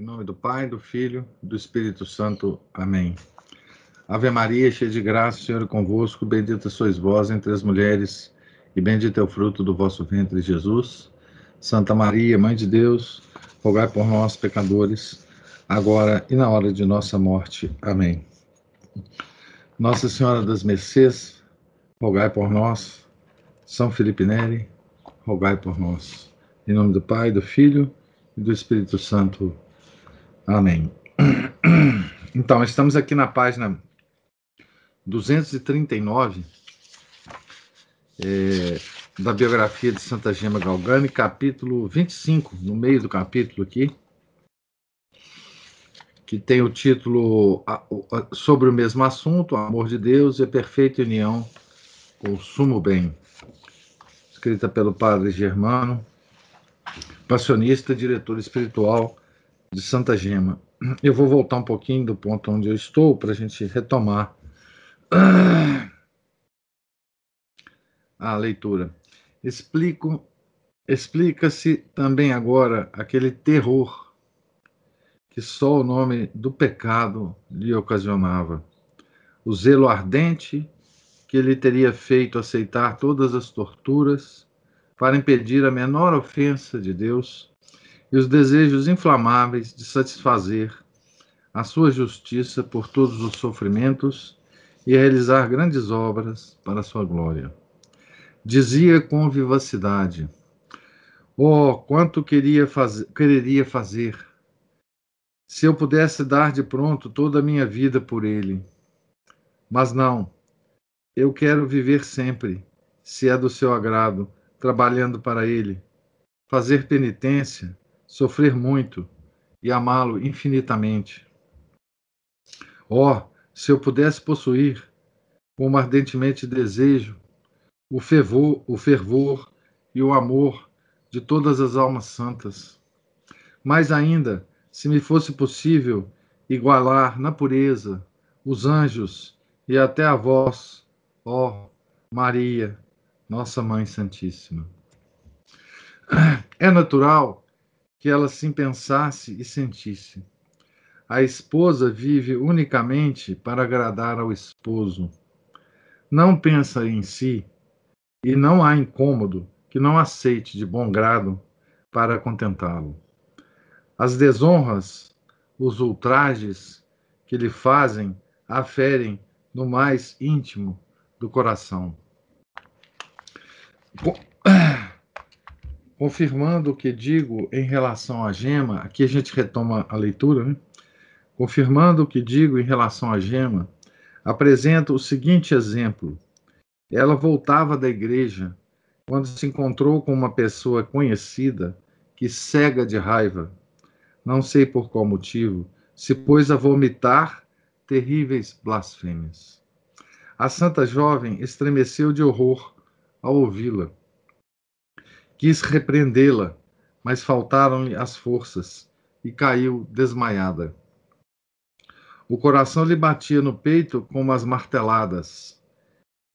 Em nome do Pai, do Filho do Espírito Santo. Amém. Ave Maria, cheia de graça, o Senhor é convosco. Bendita sois vós entre as mulheres, e bendito é o fruto do vosso ventre, Jesus. Santa Maria, Mãe de Deus, rogai por nós, pecadores, agora e na hora de nossa morte. Amém. Nossa Senhora das Mercês, rogai por nós. São Felipe Neri, rogai por nós. Em nome do Pai, do Filho e do Espírito Santo. Amém. Então, estamos aqui na página 239 é, da biografia de Santa Gema Galgani, capítulo 25, no meio do capítulo aqui, que tem o título sobre o mesmo assunto, Amor de Deus e a Perfeita União com o Sumo Bem, escrita pelo padre Germano, passionista, diretor espiritual de Santa Gema. Eu vou voltar um pouquinho do ponto onde eu estou para a gente retomar a leitura. Explico, explica-se também agora aquele terror que só o nome do pecado lhe ocasionava, o zelo ardente que lhe teria feito aceitar todas as torturas para impedir a menor ofensa de Deus e os desejos inflamáveis de satisfazer a sua justiça por todos os sofrimentos e realizar grandes obras para sua glória. Dizia com vivacidade: Oh, quanto queria faz... quereria fazer se eu pudesse dar de pronto toda a minha vida por ele. Mas não, eu quero viver sempre, se é do seu agrado, trabalhando para ele, fazer penitência, sofrer muito e amá-lo infinitamente. Oh, se eu pudesse possuir, como ardentemente desejo, o fervor, o fervor e o amor de todas as almas santas. Mais ainda, se me fosse possível igualar na pureza os anjos e até a vós, ó Maria, nossa Mãe Santíssima. É natural que ela sim pensasse e sentisse. A esposa vive unicamente para agradar ao esposo. Não pensa em si, e não há incômodo que não aceite de bom grado para contentá-lo. As desonras, os ultrajes que lhe fazem, aferem no mais íntimo do coração. Confirmando o que digo em relação à gema, aqui a gente retoma a leitura, né? Confirmando o que digo em relação à gema, apresento o seguinte exemplo. Ela voltava da igreja quando se encontrou com uma pessoa conhecida que, cega de raiva, não sei por qual motivo, se pôs a vomitar terríveis blasfêmias. A santa jovem estremeceu de horror ao ouvi-la Quis repreendê-la, mas faltaram-lhe as forças e caiu desmaiada. O coração lhe batia no peito como as marteladas,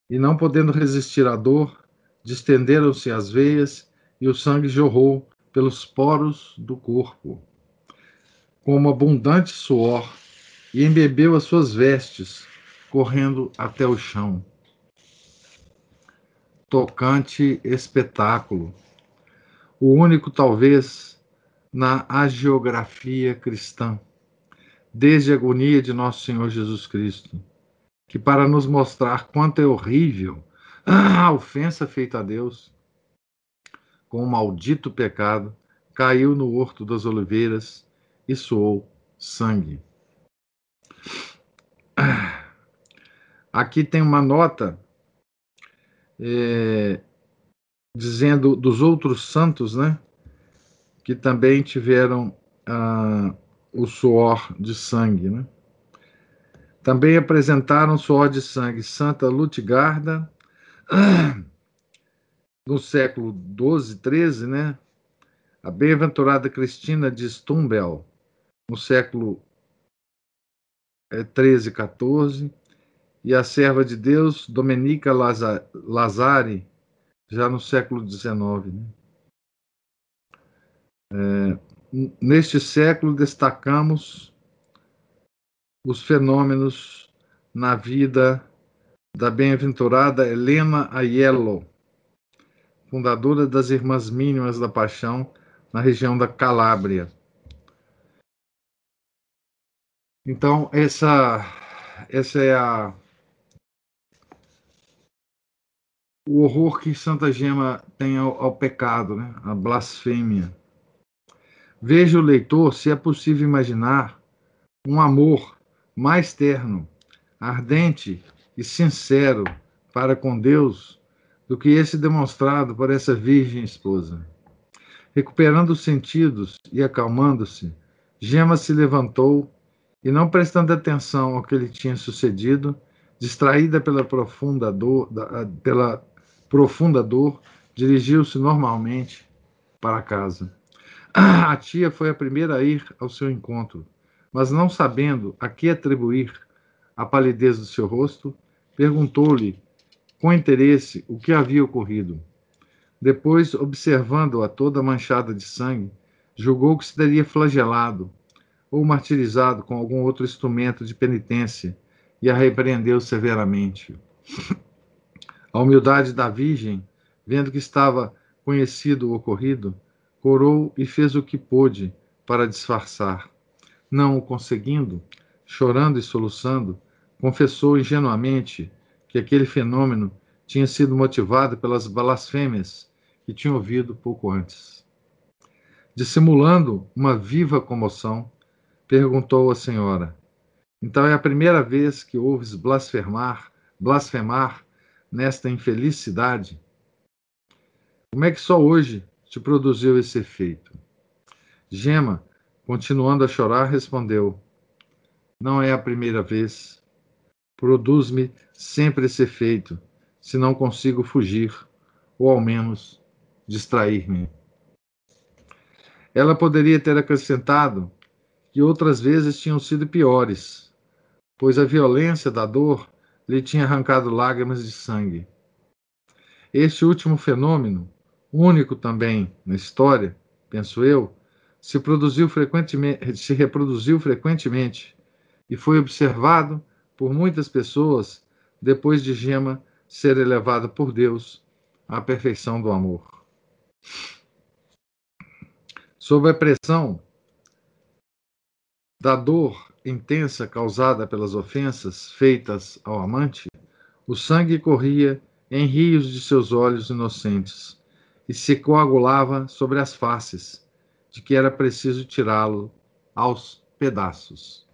e não podendo resistir à dor, distenderam-se as veias e o sangue jorrou pelos poros do corpo, como abundante suor, e embebeu as suas vestes, correndo até o chão. Tocante espetáculo o único, talvez, na agiografia cristã, desde a agonia de nosso Senhor Jesus Cristo, que, para nos mostrar quanto é horrível a ofensa feita a Deus, com o maldito pecado, caiu no horto das oliveiras e soou sangue. Aqui tem uma nota é, dizendo dos outros santos, né, que também tiveram ah, o suor de sangue, né? Também apresentaram suor de sangue Santa Lutgarda, no século 12, 13, né? A bem-aventurada Cristina de Stumbel, no século 13, é, 14, e a serva de Deus Domenica Lazari, já no século XIX. Né? É, neste século destacamos os fenômenos na vida da bem-aventurada Helena Aiello, fundadora das Irmãs Mínimas da Paixão na região da Calábria. Então, essa, essa é a, o horror que Santa Gema tem ao, ao pecado, né? a blasfêmia. Veja o leitor se é possível imaginar um amor mais terno, ardente e sincero para com Deus do que esse demonstrado por essa virgem esposa. Recuperando os sentidos e acalmando-se, Gema se levantou e, não prestando atenção ao que lhe tinha sucedido, distraída pela profunda dor, pela profunda dor dirigiu-se normalmente para casa. A tia foi a primeira a ir ao seu encontro, mas não sabendo a que atribuir a palidez do seu rosto, perguntou-lhe com interesse o que havia ocorrido. Depois, observando-a toda manchada de sangue, julgou que se teria flagelado ou martirizado com algum outro instrumento de penitência e a repreendeu severamente. A humildade da Virgem, vendo que estava conhecido o ocorrido, corou e fez o que pôde para disfarçar. Não o conseguindo, chorando e soluçando, confessou ingenuamente que aquele fenômeno tinha sido motivado pelas blasfêmias que tinha ouvido pouco antes. Dissimulando uma viva comoção, perguntou à senhora: Então é a primeira vez que ouves blasfemar, blasfemar nesta infelicidade? Como é que só hoje te produziu esse efeito? Gema, continuando a chorar, respondeu: Não é a primeira vez produz-me sempre esse efeito, se não consigo fugir, ou ao menos distrair-me. Ela poderia ter acrescentado que outras vezes tinham sido piores, pois a violência da dor lhe tinha arrancado lágrimas de sangue. Este último fenômeno, único também na história, penso eu, se, produziu frequentemente, se reproduziu frequentemente e foi observado por muitas pessoas depois de Gema ser elevada por Deus à perfeição do amor. Sob a pressão da dor intensa causada pelas ofensas feitas ao amante, o sangue corria em rios de seus olhos inocentes e se coagulava sobre as faces, de que era preciso tirá-lo aos pedaços.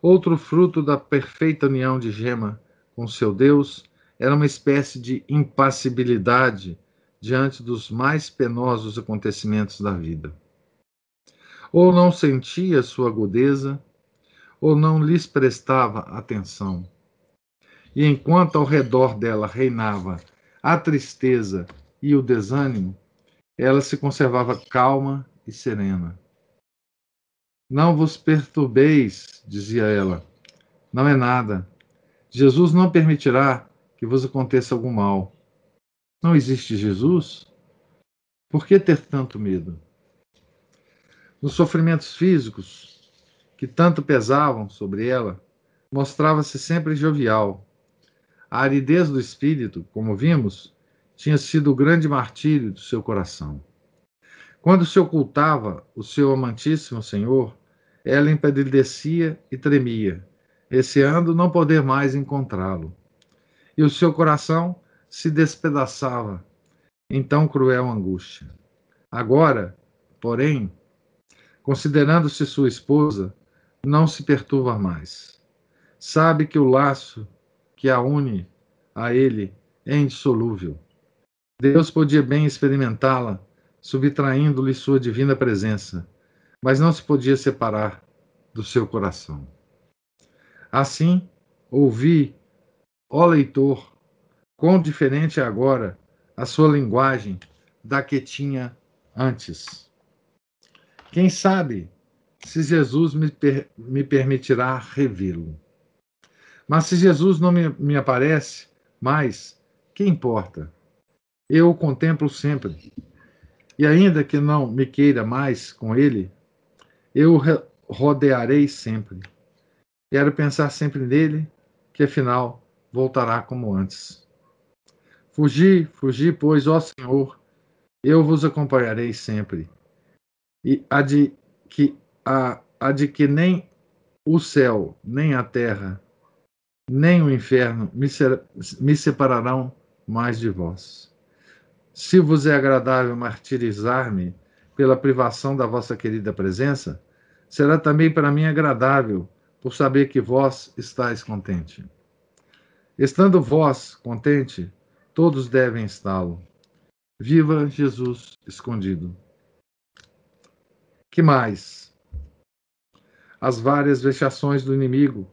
Outro fruto da perfeita união de Gema com seu Deus era uma espécie de impassibilidade diante dos mais penosos acontecimentos da vida. Ou não sentia sua agudeza, ou não lhes prestava atenção. E enquanto ao redor dela reinava a tristeza e o desânimo, ela se conservava calma e serena. Não vos perturbeis, dizia ela. Não é nada. Jesus não permitirá que vos aconteça algum mal. Não existe Jesus? Por que ter tanto medo? Nos sofrimentos físicos que tanto pesavam sobre ela, mostrava-se sempre jovial. A aridez do espírito, como vimos, tinha sido o grande martírio do seu coração. Quando se ocultava o seu amantíssimo Senhor, ela empalidecia e tremia, receando não poder mais encontrá-lo. E o seu coração se despedaçava em tão cruel angústia. Agora, porém, considerando-se sua esposa, não se perturba mais. Sabe que o laço que a une a ele é indissolúvel. Deus podia bem experimentá-la subtraindo-lhe sua divina presença, mas não se podia separar do seu coração. Assim, ouvi, ó leitor, quão diferente é agora a sua linguagem da que tinha antes. Quem sabe se Jesus me, per me permitirá revê-lo. Mas se Jesus não me, me aparece mais, que importa? Eu o contemplo sempre E ainda que não me queira mais com ele, eu rodearei sempre. Quero pensar sempre nele, que afinal voltará como antes. Fugi, fugi, pois, ó Senhor, eu vos acompanharei sempre. E a de que, a, a de que nem o céu, nem a terra, nem o inferno me, ser, me separarão mais de vós. Se vos é agradável martirizar-me pela privação da vossa querida presença, será também para mim agradável, por saber que vós estáis contente. Estando vós contente, todos devem está-lo. Viva Jesus escondido. Que mais? As várias vexações do inimigo,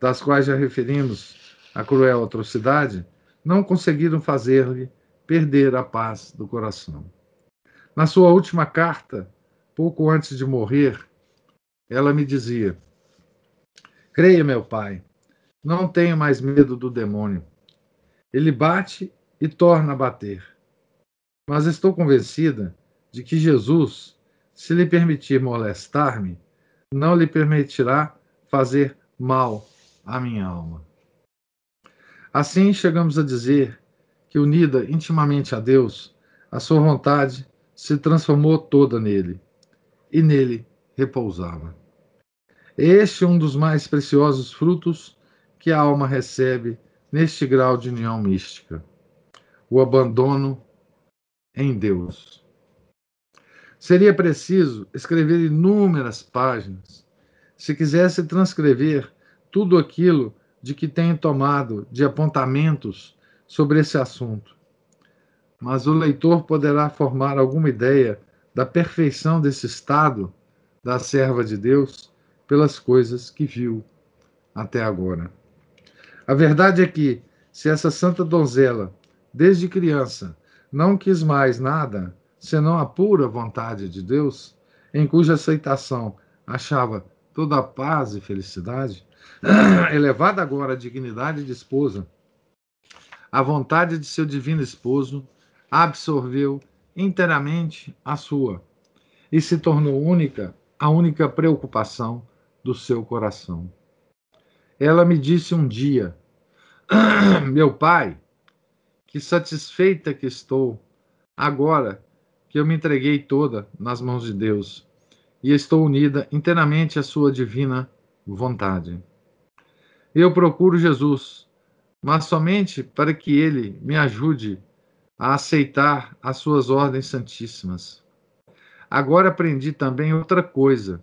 das quais já referimos a cruel atrocidade, não conseguiram fazer-lhe perder a paz do coração. Na sua última carta, pouco antes de morrer, ela me dizia: Creia, meu pai, não tenho mais medo do demônio. Ele bate e torna a bater. Mas estou convencida de que Jesus, se lhe permitir molestar-me, não lhe permitirá fazer mal à minha alma. Assim chegamos a dizer que, unida intimamente a Deus, a sua vontade se transformou toda nele, e nele repousava. Este é um dos mais preciosos frutos que a alma recebe neste grau de união mística: o abandono em Deus. Seria preciso escrever inúmeras páginas se quisesse transcrever tudo aquilo de que tenho tomado de apontamentos sobre esse assunto. Mas o leitor poderá formar alguma ideia da perfeição desse estado da serva de Deus pelas coisas que viu até agora. A verdade é que, se essa santa donzela, desde criança, não quis mais nada senão a pura vontade de Deus, em cuja aceitação achava toda a paz e felicidade, elevada agora à dignidade de esposa, a vontade de seu divino esposo absorveu inteiramente a sua e se tornou única a única preocupação do seu coração. Ela me disse um dia: Meu pai, que satisfeita que estou agora que eu me entreguei toda nas mãos de Deus e estou unida inteiramente à sua divina vontade. Eu procuro Jesus, mas somente para que ele me ajude a aceitar as suas ordens santíssimas Agora aprendi também outra coisa.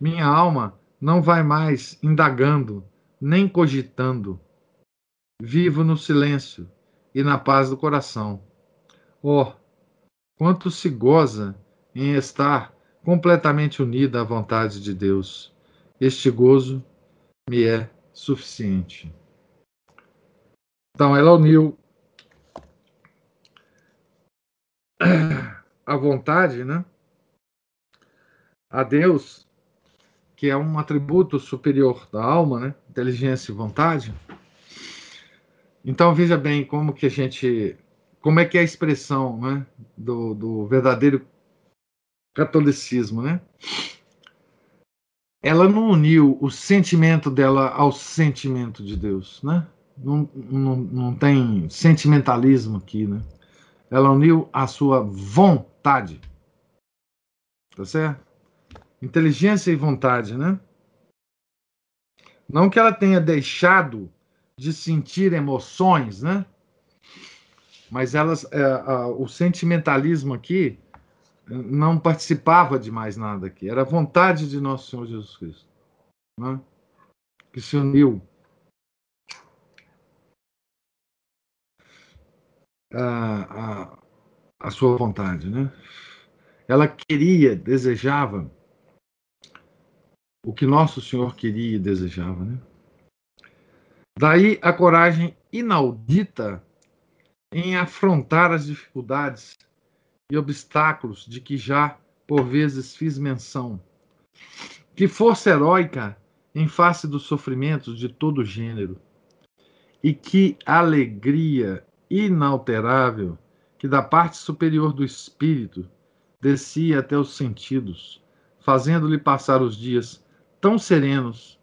Minha alma não vai mais indagando, nem cogitando. Vivo no silêncio e na paz do coração. Oh, quanto se goza em estar completamente unida à vontade de Deus. Este gozo me é suficiente. Então, ela uniu a vontade, né? a Deus, que é um atributo superior da alma, né? inteligência e vontade. Então veja bem como que a gente, como é que é a expressão né? do, do verdadeiro catolicismo, né? Ela não uniu o sentimento dela ao sentimento de Deus, né? Não, não, não tem sentimentalismo aqui, né? Ela uniu a sua vontade. Tá certo? inteligência e vontade, né? Não que ela tenha deixado de sentir emoções, né? Mas elas, é, a, o sentimentalismo aqui não participava de mais nada aqui. Era a vontade de nosso Senhor Jesus Cristo, né? que se uniu a, a, a sua vontade, né? Ela queria, desejava o que Nosso Senhor queria e desejava. Né? Daí a coragem inaudita em afrontar as dificuldades e obstáculos de que já por vezes fiz menção. Que força heróica em face dos sofrimentos de todo gênero. E que alegria inalterável que da parte superior do espírito descia até os sentidos, fazendo-lhe passar os dias tão serenos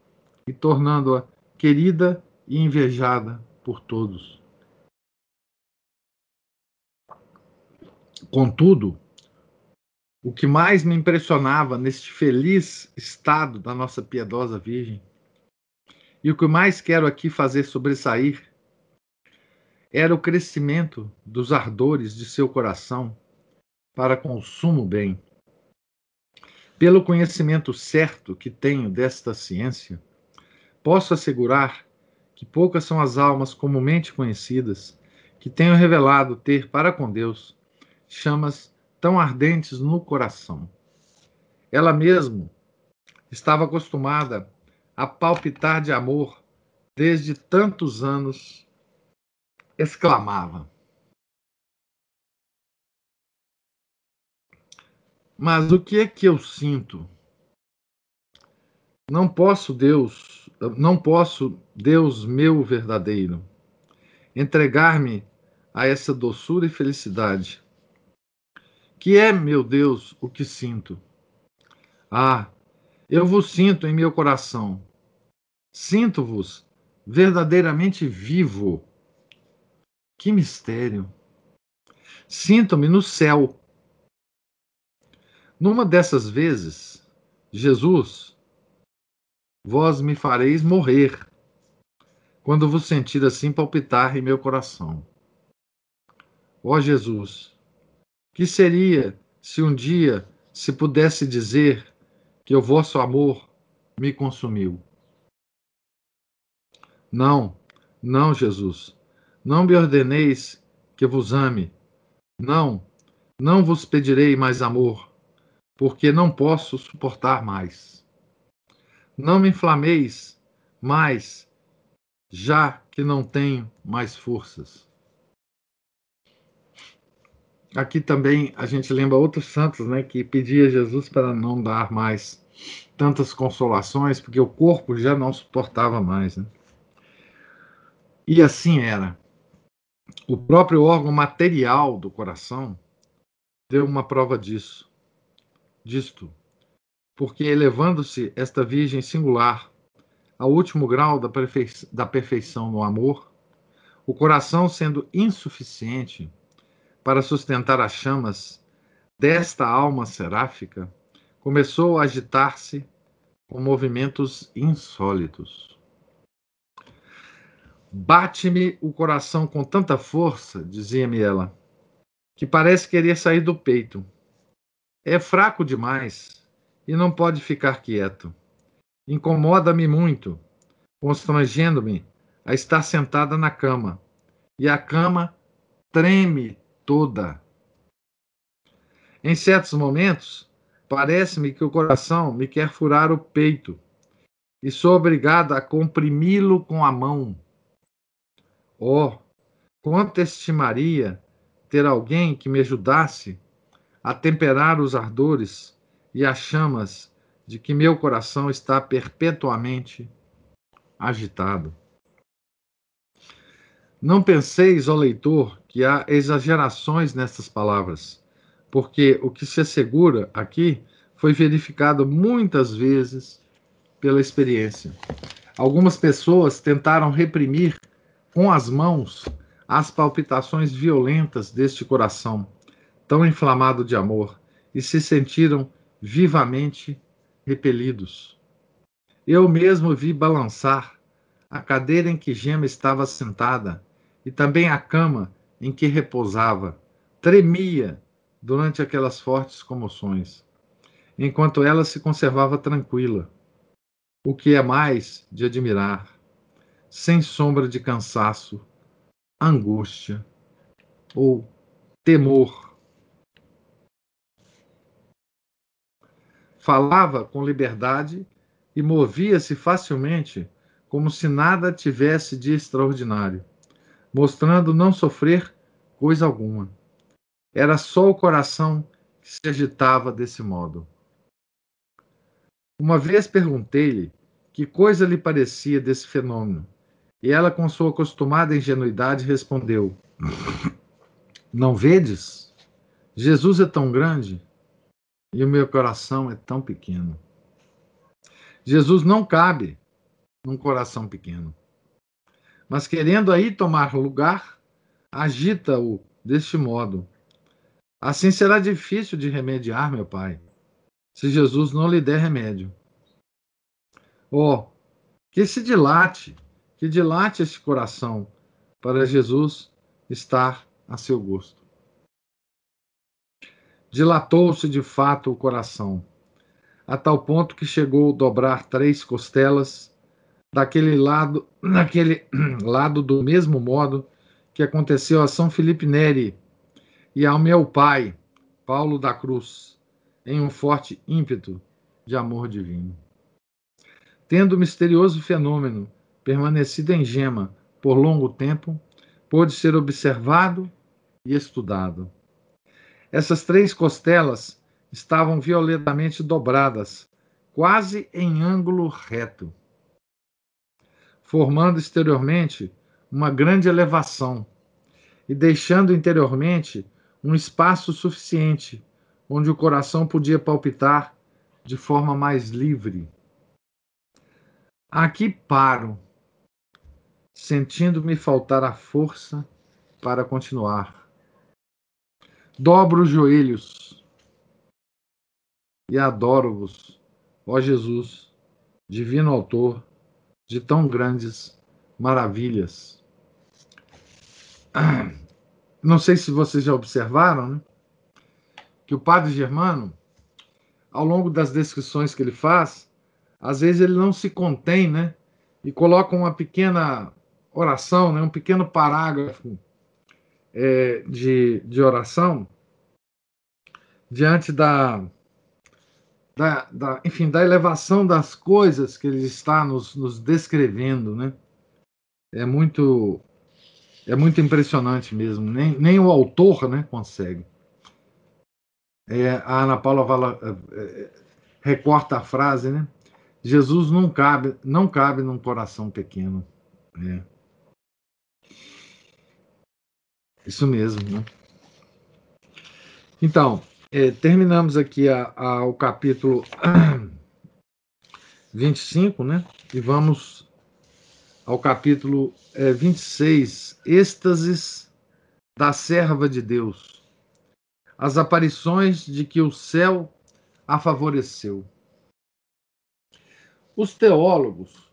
e tornando-a querida e invejada por todos. Contudo, o que mais me impressionava neste feliz estado da nossa piedosa Virgem, e o que mais quero aqui fazer sobressair, era o crescimento dos ardores de seu coração para consumo bem. Pelo conhecimento certo que tenho desta ciência, posso assegurar que poucas são as almas comumente conhecidas que tenham revelado ter para com Deus chamas tão ardentes no coração. Ela mesmo estava acostumada a palpitar de amor desde tantos anos, exclamava: Mas o que é que eu sinto? Não posso, Deus, não posso, Deus meu verdadeiro, entregar-me a essa doçura e felicidade. Que é, meu Deus, o que sinto? Ah, eu vos sinto em meu coração. Sinto-vos verdadeiramente vivo. Que mistério! Sinto-me no céu numa dessas vezes, Jesus, vós me fareis morrer, quando vos sentir assim palpitar em meu coração. Ó Jesus, que seria se um dia se pudesse dizer que o vosso amor me consumiu? Não, não, Jesus, não me ordeneis que vos ame. Não, não vos pedirei mais amor porque não posso suportar mais. Não me inflameis mais, já que não tenho mais forças. Aqui também a gente lembra outros santos, né, que pedia a Jesus para não dar mais tantas consolações, porque o corpo já não suportava mais. Né? E assim era. O próprio órgão material do coração deu uma prova disso disto, porque elevando-se esta Virgem singular ao último grau da, perfei da perfeição no amor, o coração sendo insuficiente para sustentar as chamas desta alma seráfica, começou a agitar-se com movimentos insólitos. Bate-me o coração com tanta força, dizia-me ela, que parece querer sair do peito. É fraco demais e não pode ficar quieto. Incomoda-me muito, constrangendo-me a estar sentada na cama, e a cama treme toda. Em certos momentos, parece-me que o coração me quer furar o peito e sou obrigada a comprimi-lo com a mão. Oh, quanto estimaria ter alguém que me ajudasse a temperar os ardores e as chamas de que meu coração está perpetuamente agitado. Não penseis, ó leitor, que há exagerações nessas palavras, porque o que se assegura aqui foi verificado muitas vezes pela experiência. Algumas pessoas tentaram reprimir com as mãos as palpitações violentas deste coração tão inflamado de amor, e se sentiram vivamente repelidos. Eu mesmo vi balançar a cadeira em que Gema estava sentada e também a cama em que repousava. Tremia durante aquelas fortes comoções, enquanto ela se conservava tranquila, o que é mais de admirar, sem sombra de cansaço, angústia ou temor falava com liberdade e movia-se facilmente, como se nada tivesse de extraordinário, mostrando não sofrer coisa alguma. Era só o coração que se agitava desse modo. Uma vez perguntei-lhe que coisa lhe parecia desse fenômeno, e ela, com sua acostumada ingenuidade, respondeu: Não vedes? Jesus é tão grande e o meu coração é tão pequeno. Jesus não cabe num coração pequeno. Mas querendo aí tomar lugar, agita-o deste modo. Assim será difícil de remediar, meu Pai, se Jesus não lhe der remédio. Oh, que se dilate, que dilate este coração para Jesus estar a seu gosto. Dilatou-se de fato o coração, a tal ponto que chegou a dobrar três costelas daquele lado, naquele lado do mesmo modo que aconteceu a São Felipe Neri e ao meu pai, Paulo da Cruz, em um forte ímpeto de amor divino. Tendo o misterioso fenômeno permanecido em gema por longo tempo, pôde ser observado e estudado. Essas três costelas estavam violentamente dobradas, quase em ângulo reto, formando exteriormente uma grande elevação e deixando interiormente um espaço suficiente onde o coração podia palpitar de forma mais livre. Aqui paro sentindo-me faltar a força para continuar. Dobro os joelhos e adoro-vos, ó Jesus, divino Autor de tão grandes maravilhas. Não sei se vocês já observaram, né? Que o padre Germano, ao longo das descrições que ele faz, às vezes ele não se contém, né? E coloca uma pequena oração, né, um pequeno parágrafo é, de, de oração diante da, da, da, enfim, da elevação das coisas que ele está nos, nos descrevendo, né? É muito é muito impressionante mesmo. Nem, nem o autor, né, consegue. É, a Ana Paula é, é recorta a frase, né? Jesus não cabe, não cabe num coração pequeno. É. Isso mesmo, né? Então, é, terminamos aqui a, a, o capítulo 25, né? E vamos ao capítulo é, 26, êxtases da serva de Deus. As aparições de que o céu a favoreceu. Os teólogos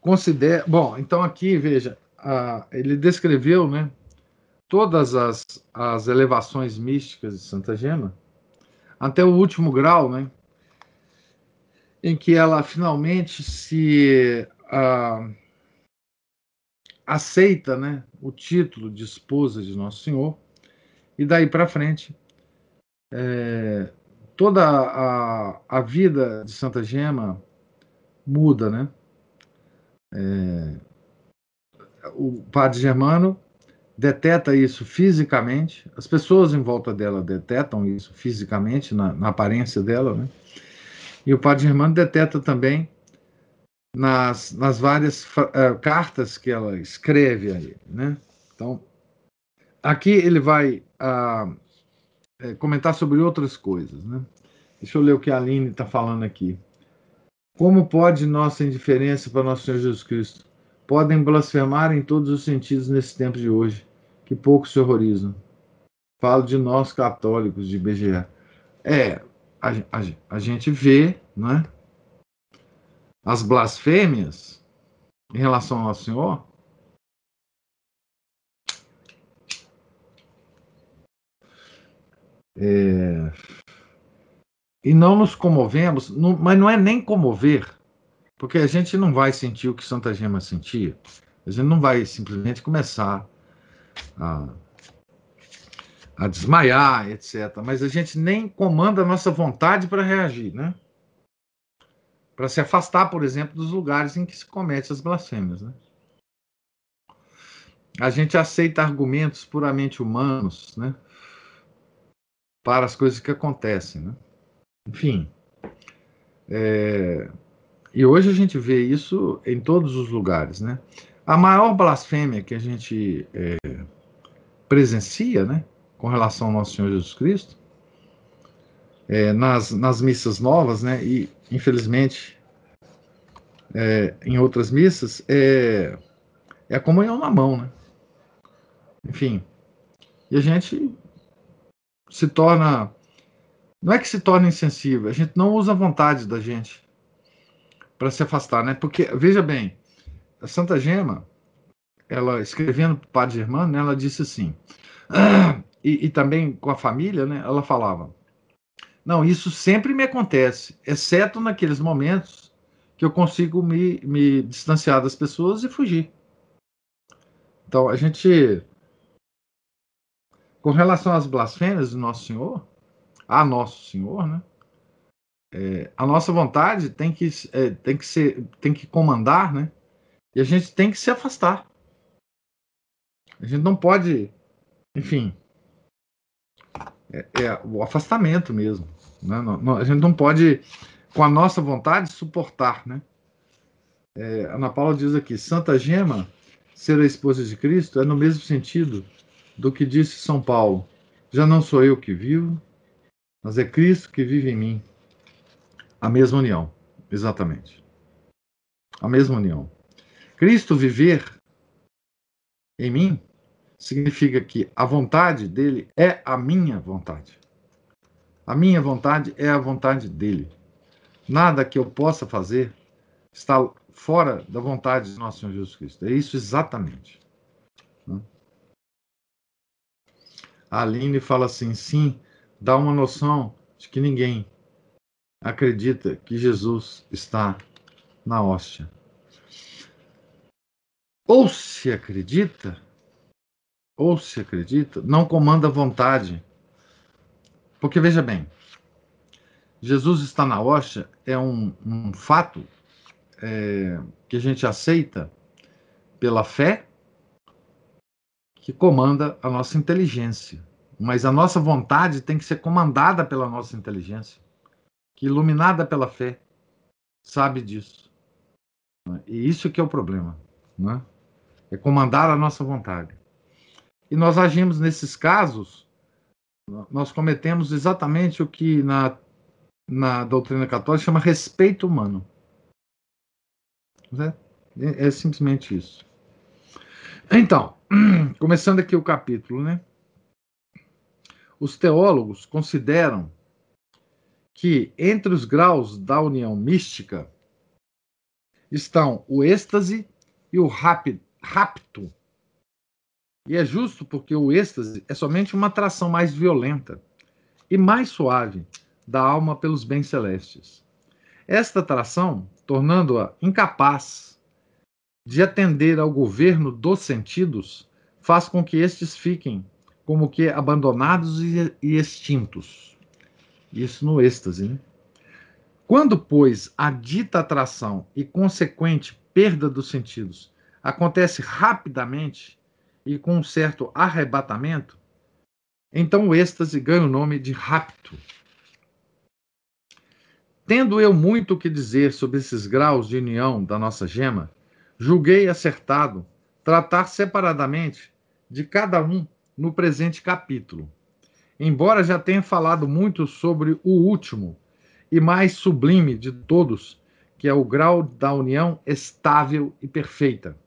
consideram. Bom, então aqui, veja, a, ele descreveu né, todas as, as elevações místicas de Santa Gema, até o último grau, né, em que ela finalmente se aceita né, o título de esposa de Nosso Senhor, e daí para frente, é, toda a, a vida de Santa Gema muda, né? É, o padre Germano deteta isso fisicamente, as pessoas em volta dela detetam isso fisicamente, na, na aparência dela, né? E o padre Germano deteta também nas, nas várias uh, cartas que ela escreve aí, né? Então, aqui ele vai uh, comentar sobre outras coisas, né? Deixa eu ler o que a Aline está falando aqui. Como pode nossa indiferença para nosso Senhor Jesus Cristo podem blasfemar em todos os sentidos nesse tempo de hoje, que poucos se horrorizam. Falo de nós católicos de BGA. É, a, a, a gente vê, né, as blasfêmias em relação ao Senhor. É, e não nos comovemos, não, mas não é nem comover, porque a gente não vai sentir o que Santa Gema sentia. A gente não vai simplesmente começar a, a desmaiar, etc. Mas a gente nem comanda a nossa vontade para reagir, né? Para se afastar, por exemplo, dos lugares em que se comete as blasfêmias, né? A gente aceita argumentos puramente humanos, né? Para as coisas que acontecem, né? Enfim, é, e hoje a gente vê isso em todos os lugares, né? A maior blasfêmia que a gente é, presencia, né, com relação ao nosso Senhor Jesus Cristo, é, nas, nas missas novas, né, e infelizmente é, em outras missas, é, é a comunhão na mão, né? Enfim, e a gente se torna, não é que se torna insensível, a gente não usa a vontade da gente para se afastar, né? Porque, veja bem, a Santa Gema, ela escrevendo para o Padre Germano, né, ela disse assim, e, e também com a família, né, ela falava, não, isso sempre me acontece, exceto naqueles momentos que eu consigo me, me distanciar das pessoas e fugir. Então, a gente, com relação às blasfêmias do Nosso Senhor, a Nosso Senhor, né? É, a nossa vontade tem que, é, tem que ser, tem que comandar, né? E a gente tem que se afastar. A gente não pode, enfim, é, é o afastamento mesmo. Né? Não, não, a gente não pode, com a nossa vontade, suportar. Né? É, Ana Paula diz aqui: Santa Gema, ser a esposa de Cristo, é no mesmo sentido do que disse São Paulo: Já não sou eu que vivo, mas é Cristo que vive em mim. A mesma união, exatamente. A mesma união. Cristo viver em mim significa que a vontade dele é a minha vontade. A minha vontade é a vontade dele. Nada que eu possa fazer está fora da vontade de nosso Senhor Jesus Cristo. É isso exatamente. A Aline fala assim: sim, dá uma noção de que ninguém acredita que Jesus está na hóstia. Ou se acredita, ou se acredita, não comanda a vontade porque veja bem, Jesus está na rocha é um, um fato é, que a gente aceita pela fé que comanda a nossa inteligência. Mas a nossa vontade tem que ser comandada pela nossa inteligência, que iluminada pela fé, sabe disso. E isso que é o problema, né? é comandar a nossa vontade. E nós agimos nesses casos nós cometemos exatamente o que na, na doutrina católica chama respeito humano. É, é simplesmente isso. Então, começando aqui o capítulo, né? Os teólogos consideram que entre os graus da união mística estão o êxtase e o rapto e é justo porque o êxtase é somente uma atração mais violenta e mais suave da alma pelos bens celestes. Esta atração, tornando-a incapaz de atender ao governo dos sentidos, faz com que estes fiquem como que abandonados e extintos. Isso no êxtase, né? Quando, pois, a dita atração e consequente perda dos sentidos acontece rapidamente, e com um certo arrebatamento, então o êxtase ganha o nome de rapto. Tendo eu muito o que dizer sobre esses graus de união da nossa gema, julguei acertado tratar separadamente de cada um no presente capítulo. Embora já tenha falado muito sobre o último e mais sublime de todos, que é o grau da união estável e perfeita.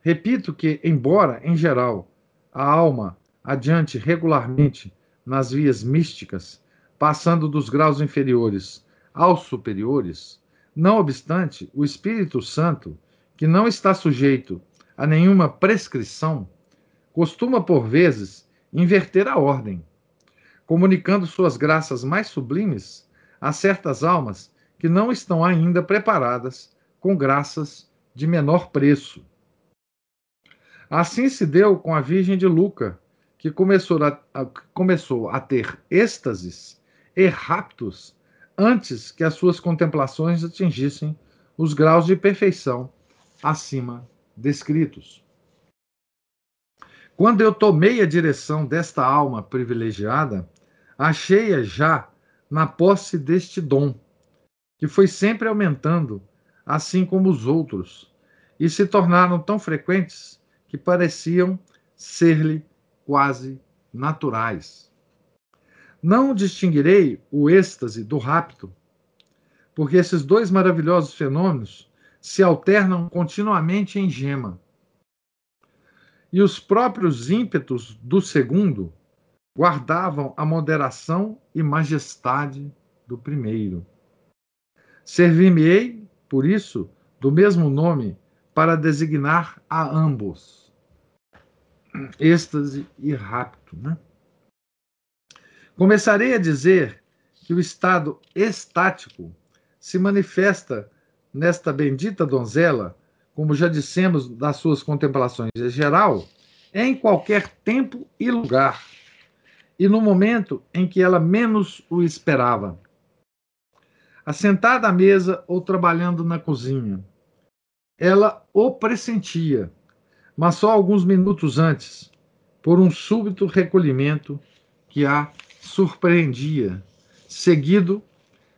Repito que, embora, em geral, a alma adiante regularmente nas vias místicas, passando dos graus inferiores aos superiores, não obstante, o Espírito Santo, que não está sujeito a nenhuma prescrição, costuma, por vezes, inverter a ordem, comunicando suas graças mais sublimes a certas almas que não estão ainda preparadas com graças de menor preço Assim se deu com a Virgem de Luca, que começou a, a, começou a ter êxtases e raptos antes que as suas contemplações atingissem os graus de perfeição acima descritos. Quando eu tomei a direção desta alma privilegiada, achei-a já na posse deste dom, que foi sempre aumentando, assim como os outros, e se tornaram tão frequentes que pareciam ser-lhe quase naturais. Não distinguirei o êxtase do rapto, porque esses dois maravilhosos fenômenos se alternam continuamente em gema. E os próprios ímpetos do segundo guardavam a moderação e majestade do primeiro. Servir-me-ei, por isso, do mesmo nome para designar a ambos. Êxtase e rapto. Né? Começarei a dizer que o estado estático se manifesta nesta bendita donzela, como já dissemos das suas contemplações em geral, em qualquer tempo e lugar, e no momento em que ela menos o esperava. Assentada à mesa ou trabalhando na cozinha, ela o pressentia, mas só alguns minutos antes, por um súbito recolhimento que a surpreendia, seguido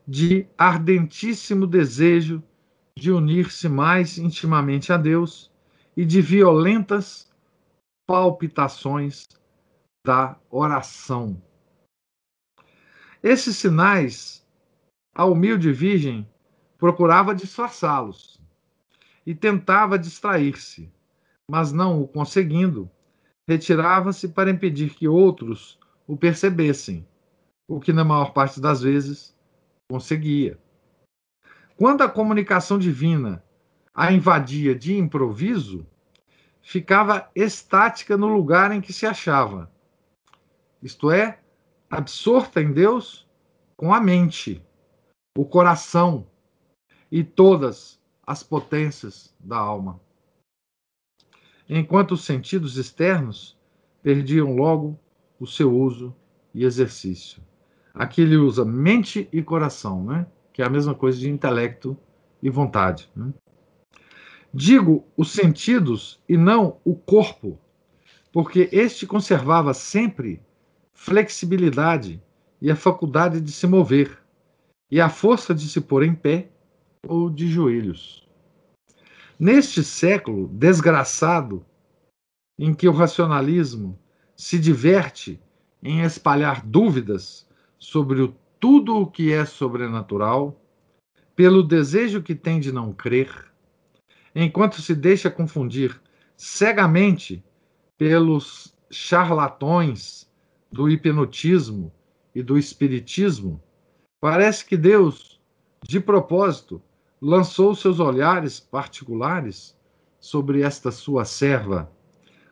de ardentíssimo desejo de unir-se mais intimamente a Deus e de violentas palpitações da oração. Esses sinais, a humilde virgem procurava disfarçá-los e tentava distrair-se, mas não o conseguindo, retirava-se para impedir que outros o percebessem, o que na maior parte das vezes conseguia. Quando a comunicação divina a invadia de improviso, ficava estática no lugar em que se achava. Isto é, absorta em Deus com a mente, o coração e todas as potências da alma. Enquanto os sentidos externos perdiam logo o seu uso e exercício. Aqui ele usa mente e coração, né? Que é a mesma coisa de intelecto e vontade. Né? Digo os sentidos e não o corpo, porque este conservava sempre flexibilidade e a faculdade de se mover, e a força de se pôr em pé ou de joelhos. Neste século desgraçado, em que o racionalismo se diverte em espalhar dúvidas sobre o tudo o que é sobrenatural, pelo desejo que tem de não crer, enquanto se deixa confundir cegamente pelos charlatões do hipnotismo e do espiritismo, parece que Deus, de propósito, lançou seus olhares particulares sobre esta sua serva,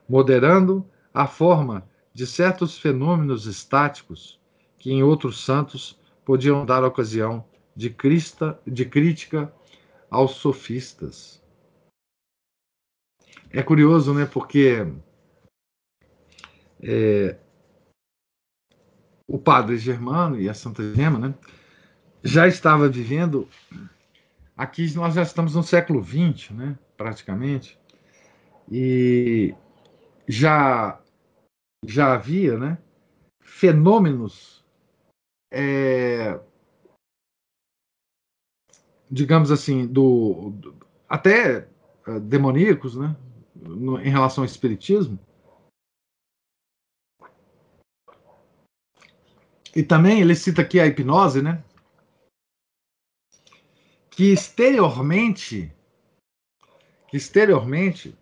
moderando a forma de certos fenômenos estáticos que em outros santos podiam dar ocasião de, crista, de crítica aos sofistas. É curioso, né? Porque é, o padre Germano e a Santa Gema, né? Já estava vivendo. Aqui nós já estamos no século XX, né? Praticamente. E já já havia, né? Fenômenos é, digamos assim, do, do até uh, demoníacos, né, no, em relação ao espiritismo. E também ele cita aqui a hipnose, né, que exteriormente, que exteriormente,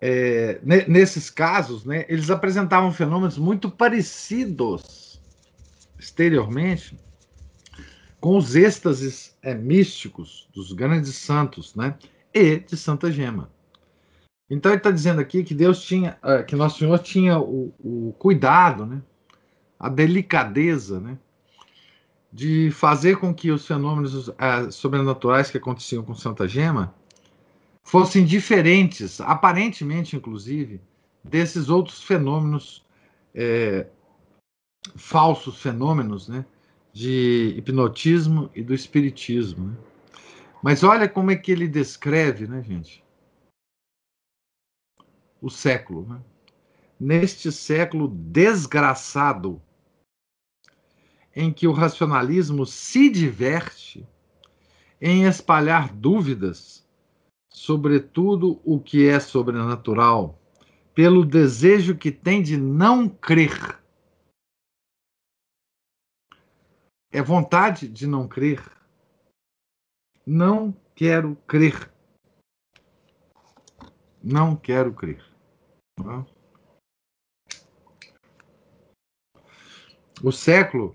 é, nesses casos, né, eles apresentavam fenômenos muito parecidos exteriormente com os êxtases é, místicos dos grandes santos, né? E de Santa Gema. Então ele está dizendo aqui que Deus tinha, uh, que Nosso Senhor tinha o, o, cuidado, né? A delicadeza, né? De fazer com que os fenômenos uh, sobrenaturais que aconteciam com Santa Gema fossem diferentes, aparentemente, inclusive, desses outros fenômenos é, falsos fenômenos né, de hipnotismo e do espiritismo. Né? Mas olha como é que ele descreve, né, gente? O século. Né? Neste século desgraçado, em que o racionalismo se diverte em espalhar dúvidas sobre tudo o que é sobrenatural, pelo desejo que tem de não crer. É vontade de não crer. Não quero crer. Não quero crer. O século,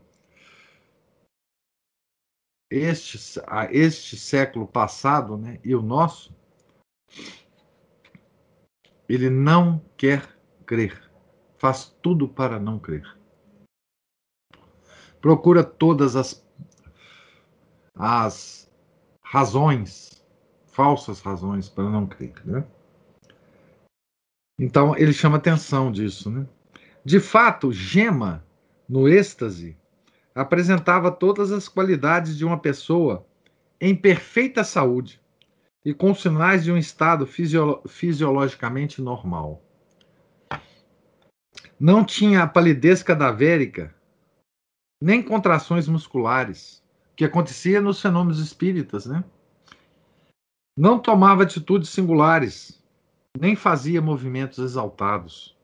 este, este século passado, né, e o nosso, ele não quer crer. Faz tudo para não crer. Procura todas as, as razões, falsas razões para não crer. Né? Então, ele chama atenção disso. Né? De fato, Gema, no êxtase, apresentava todas as qualidades de uma pessoa em perfeita saúde e com sinais de um estado fisiolo fisiologicamente normal. Não tinha a palidez cadavérica, nem contrações musculares, que acontecia nos fenômenos espíritas, né? Não tomava atitudes singulares, nem fazia movimentos exaltados.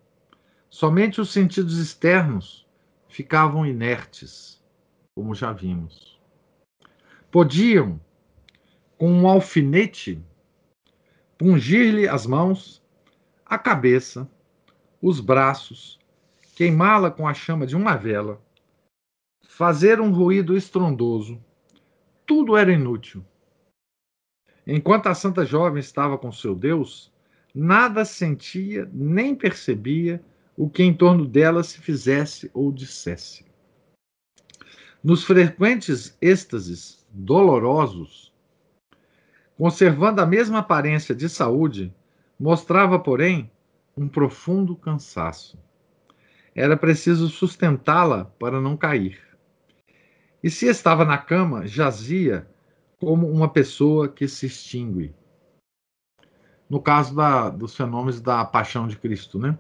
Somente os sentidos externos ficavam inertes, como já vimos. Podiam com um alfinete, pungir-lhe as mãos, a cabeça, os braços, queimá-la com a chama de uma vela, fazer um ruído estrondoso. Tudo era inútil. Enquanto a santa jovem estava com seu Deus, nada sentia nem percebia o que em torno dela se fizesse ou dissesse. Nos frequentes êxtases dolorosos, conservando a mesma aparência de saúde, mostrava, porém, um profundo cansaço. Era preciso sustentá-la para não cair. E se estava na cama, jazia como uma pessoa que se extingue. No caso da, dos fenômenos da paixão de Cristo, né?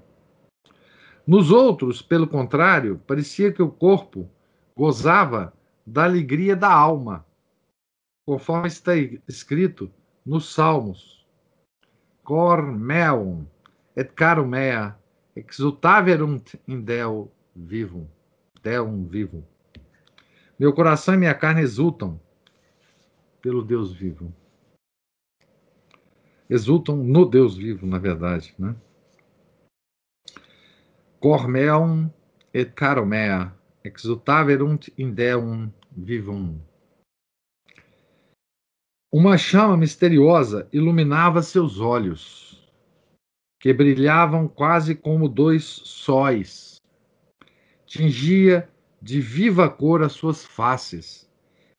Nos outros, pelo contrário, parecia que o corpo gozava da alegria da alma, conforme está escrito nos Salmos. Cor meum et caro mea exultaverunt in Deo vivum. Deum vivum. Meu coração e minha carne exultam pelo Deus vivo. Exultam no Deus vivo, na verdade, né? Cor meum et caro mea exultaverunt in Deum vivum. Uma chama misteriosa iluminava seus olhos, que brilhavam quase como dois sóis. Tingia de viva cor as suas faces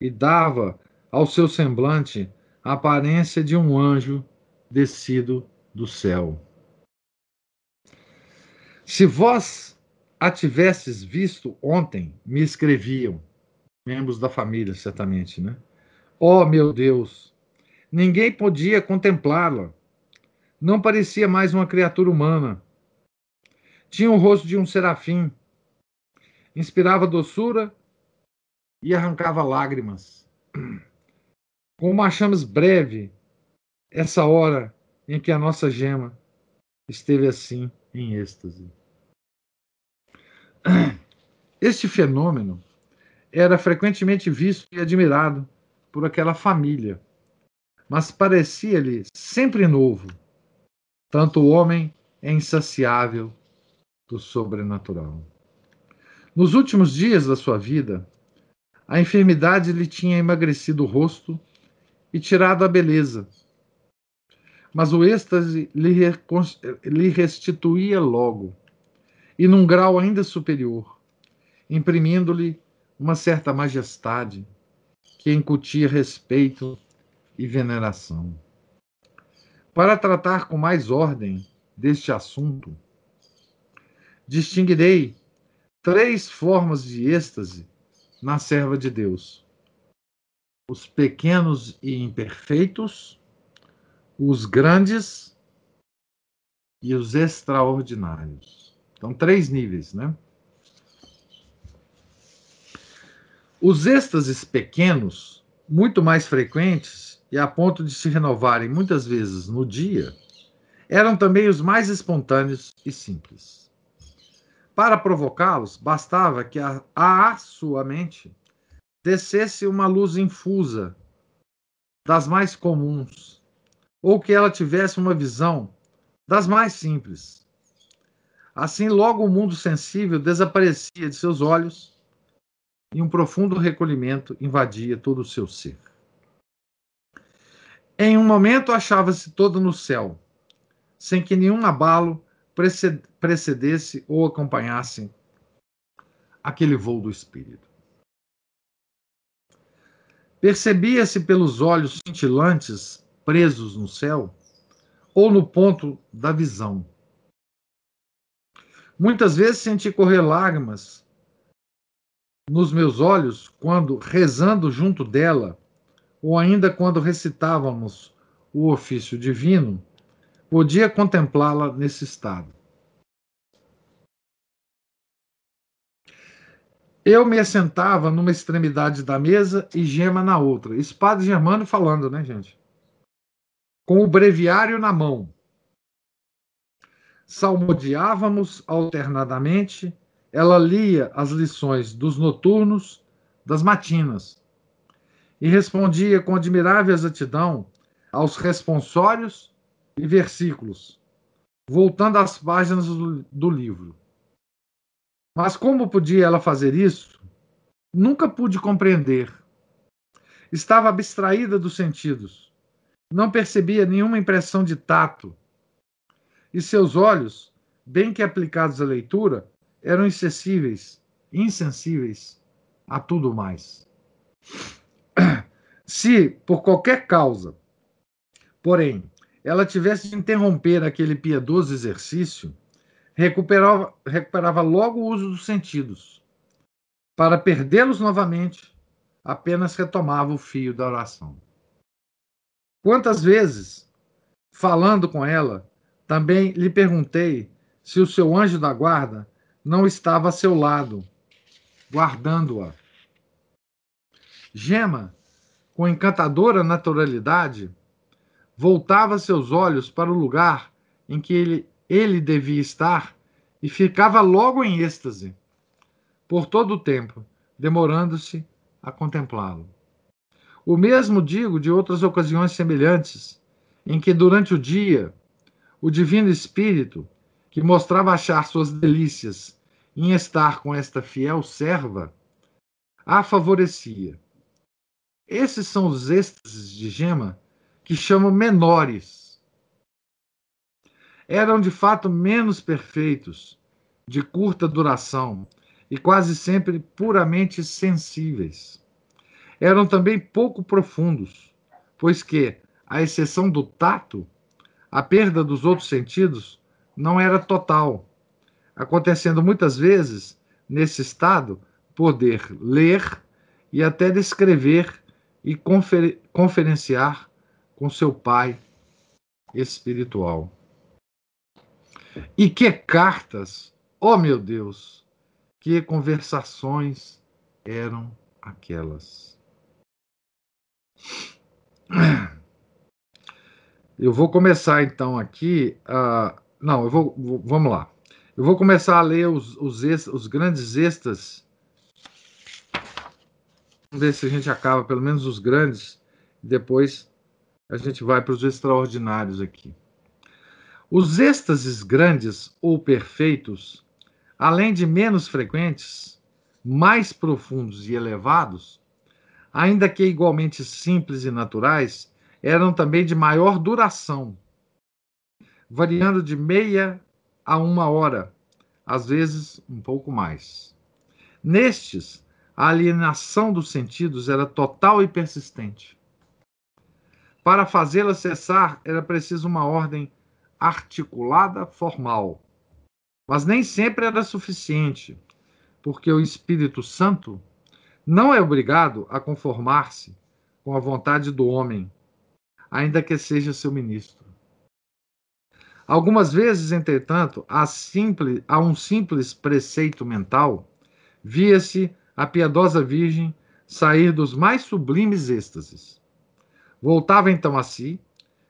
e dava ao seu semblante a aparência de um anjo descido do céu. Se vós a tivesses visto ontem, me escreviam, membros da família, certamente, né? Oh, meu Deus! Ninguém podia contemplá-la. Não parecia mais uma criatura humana. Tinha o rosto de um serafim. Inspirava doçura e arrancava lágrimas. Com uma chamas breve, essa hora em que a nossa gema esteve assim em êxtase. Este fenômeno era frequentemente visto e admirado por aquela família, mas parecia-lhe sempre novo. Tanto o homem é insaciável do sobrenatural. Nos últimos dias da sua vida, a enfermidade lhe tinha emagrecido o rosto e tirado a beleza. Mas o êxtase lhe restituía logo, e num grau ainda superior, imprimindo-lhe uma certa majestade que incutia respeito e veneração. Para tratar com mais ordem deste assunto, distinguirei três formas de êxtase na serva de Deus: os pequenos e imperfeitos, os grandes e os extraordinários. Então, três níveis, né? Os êxtases pequenos, muito mais frequentes e a ponto de se renovarem muitas vezes no dia, eram também os mais espontâneos e simples. Para provocá-los, bastava que a, a sua mente descesse uma luz infusa das mais comuns, ou que ela tivesse uma visão das mais simples. Assim, logo o mundo sensível desaparecia de seus olhos e um profundo recolhimento invadia todo o seu ser. Em um momento achava-se todo no céu, sem que nenhum abalo precedesse ou acompanhasse aquele voo do espírito. Percebia-se pelos olhos cintilantes presos no céu ou no ponto da visão. Muitas vezes senti correr lágrimas nos meus olhos quando, rezando junto dela, ou ainda quando recitávamos o ofício divino, podia contemplá-la nesse estado. Eu me assentava numa extremidade da mesa e Gema na outra. Espada Germano falando, né, gente? Com o breviário na mão. Salmodiávamos alternadamente. Ela lia as lições dos noturnos, das matinas, e respondia com admirável exatidão aos responsórios e versículos, voltando às páginas do, do livro. Mas como podia ela fazer isso? Nunca pude compreender. Estava abstraída dos sentidos. Não percebia nenhuma impressão de tato. E seus olhos, bem que aplicados à leitura, eram insensíveis, insensíveis a tudo mais. Se, por qualquer causa, porém, ela tivesse de interromper aquele piedoso exercício, recuperava, recuperava logo o uso dos sentidos. Para perdê-los novamente, apenas retomava o fio da oração. Quantas vezes, falando com ela, também lhe perguntei se o seu anjo da guarda não estava a seu lado, guardando-a. Gema, com encantadora naturalidade, voltava seus olhos para o lugar em que ele, ele devia estar e ficava logo em êxtase, por todo o tempo, demorando-se a contemplá-lo. O mesmo digo de outras ocasiões semelhantes, em que durante o dia o Divino Espírito, que mostrava achar suas delícias em estar com esta fiel serva, a favorecia. Esses são os êxtases de Gema que chamo menores. Eram de fato menos perfeitos, de curta duração e quase sempre puramente sensíveis. Eram também pouco profundos, pois que, à exceção do tato, a perda dos outros sentidos não era total, acontecendo muitas vezes, nesse estado, poder ler e até descrever e confer conferenciar com seu pai espiritual. E que cartas, oh meu Deus, que conversações eram aquelas. Eu vou começar então aqui. Uh, não, eu vou, vou, Vamos lá. Eu vou começar a ler os, os, os grandes extras. Vamos ver se a gente acaba, pelo menos os grandes. Depois a gente vai para os extraordinários aqui. Os êxtases grandes ou perfeitos, além de menos frequentes, mais profundos e elevados, ainda que igualmente simples e naturais, eram também de maior duração, variando de meia a uma hora, às vezes um pouco mais. Nestes, a alienação dos sentidos era total e persistente. Para fazê-la cessar, era preciso uma ordem articulada, formal. Mas nem sempre era suficiente, porque o Espírito Santo não é obrigado a conformar-se com a vontade do homem, ainda que seja seu ministro. Algumas vezes, entretanto, a, simples, a um simples preceito mental, via-se a piedosa Virgem sair dos mais sublimes êxtases. Voltava então a si,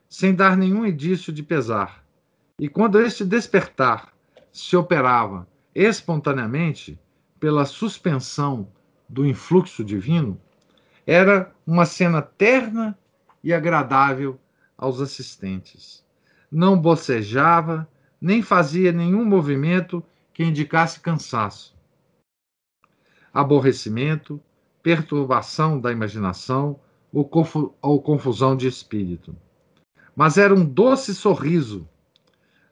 sem dar nenhum indício de pesar, E quando este despertar se operava espontaneamente pela suspensão do influxo divino, era uma cena terna e agradável aos assistentes. Não bocejava, nem fazia nenhum movimento que indicasse cansaço. Aborrecimento, perturbação da imaginação ou, confu ou confusão de espírito. Mas era um doce sorriso,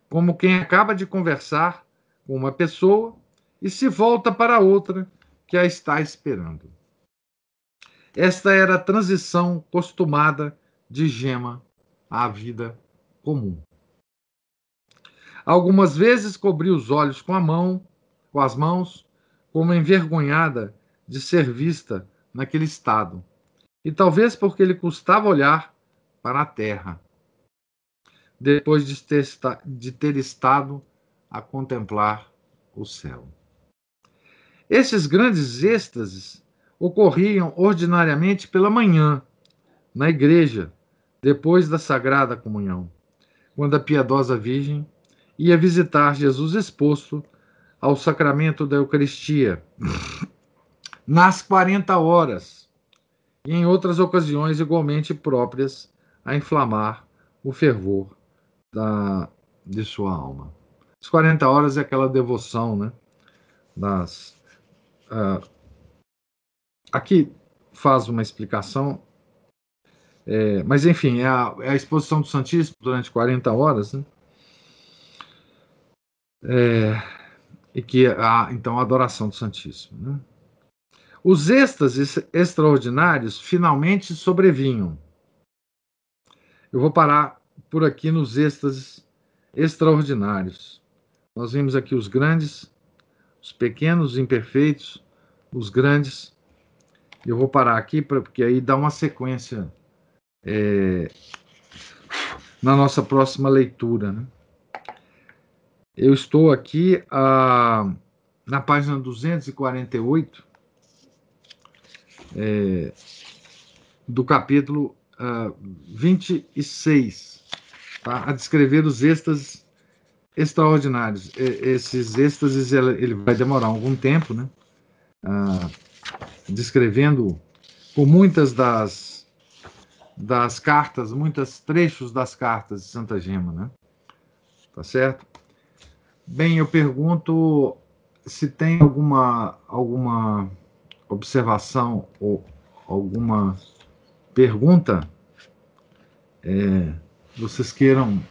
como quem acaba de conversar com uma pessoa e se volta para outra que a está esperando. Esta era a transição costumada de Gema à vida comum. Algumas vezes cobria os olhos com a mão, com as mãos, como envergonhada de ser vista naquele estado, e talvez porque lhe custava olhar para a terra, depois de ter, de ter estado a contemplar o céu. Esses grandes êxtases ocorriam ordinariamente pela manhã, na igreja, depois da Sagrada Comunhão, quando a piedosa Virgem ia visitar Jesus exposto ao sacramento da Eucaristia, nas 40 horas, e em outras ocasiões igualmente próprias a inflamar o fervor da, de sua alma. As 40 horas é aquela devoção, né? Das, uh, aqui faz uma explicação, é, mas enfim, é a, é a, exposição do Santíssimo durante 40 horas, né? É, e que há, então, a adoração do Santíssimo. Né? Os êxtases extraordinários finalmente sobrevinham. Eu vou parar por aqui nos êxtases extraordinários. Nós vimos aqui os grandes, os pequenos, os imperfeitos, os grandes. Eu vou parar aqui porque aí dá uma sequência é, na nossa próxima leitura. Né? Eu estou aqui ah, na página 248 é, do capítulo ah, 26, tá? a descrever os êxtases extraordinários. E, esses êxtases ele, vai demorar algum tempo, né? Ah, descrevendo por muitas das das cartas, muitos trechos das cartas de Santa Gema, né? Tá certo? Bem, eu pergunto se tem alguma, alguma observação ou alguma pergunta é, vocês queiram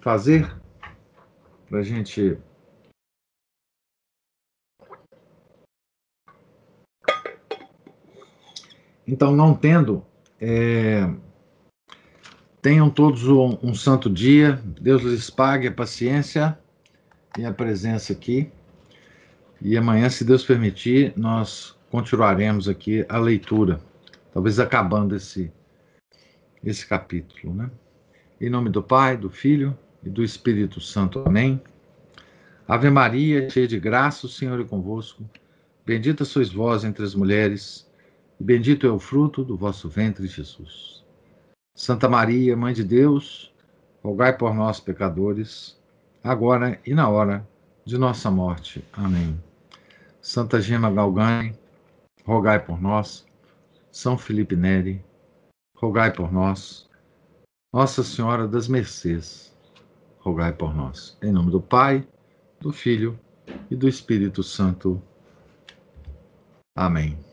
fazer para a gente. Então, não tendo, é, Tenham todos um, um santo dia. Deus lhes pague a paciência e a presença aqui. E amanhã, se Deus permitir, nós continuaremos aqui a leitura, talvez acabando esse, esse capítulo. Né? Em nome do Pai, do Filho e do Espírito Santo. Amém. Ave Maria, cheia de graça, o Senhor é convosco. Bendita sois vós entre as mulheres, e bendito é o fruto do vosso ventre, Jesus. Santa Maria, Mãe de Deus, rogai por nós, pecadores, agora e na hora de nossa morte. Amém. Santa Gema Galgani, rogai por nós. São Felipe Neri, rogai por nós. Nossa Senhora das Mercês, rogai por nós. Em nome do Pai, do Filho e do Espírito Santo. Amém.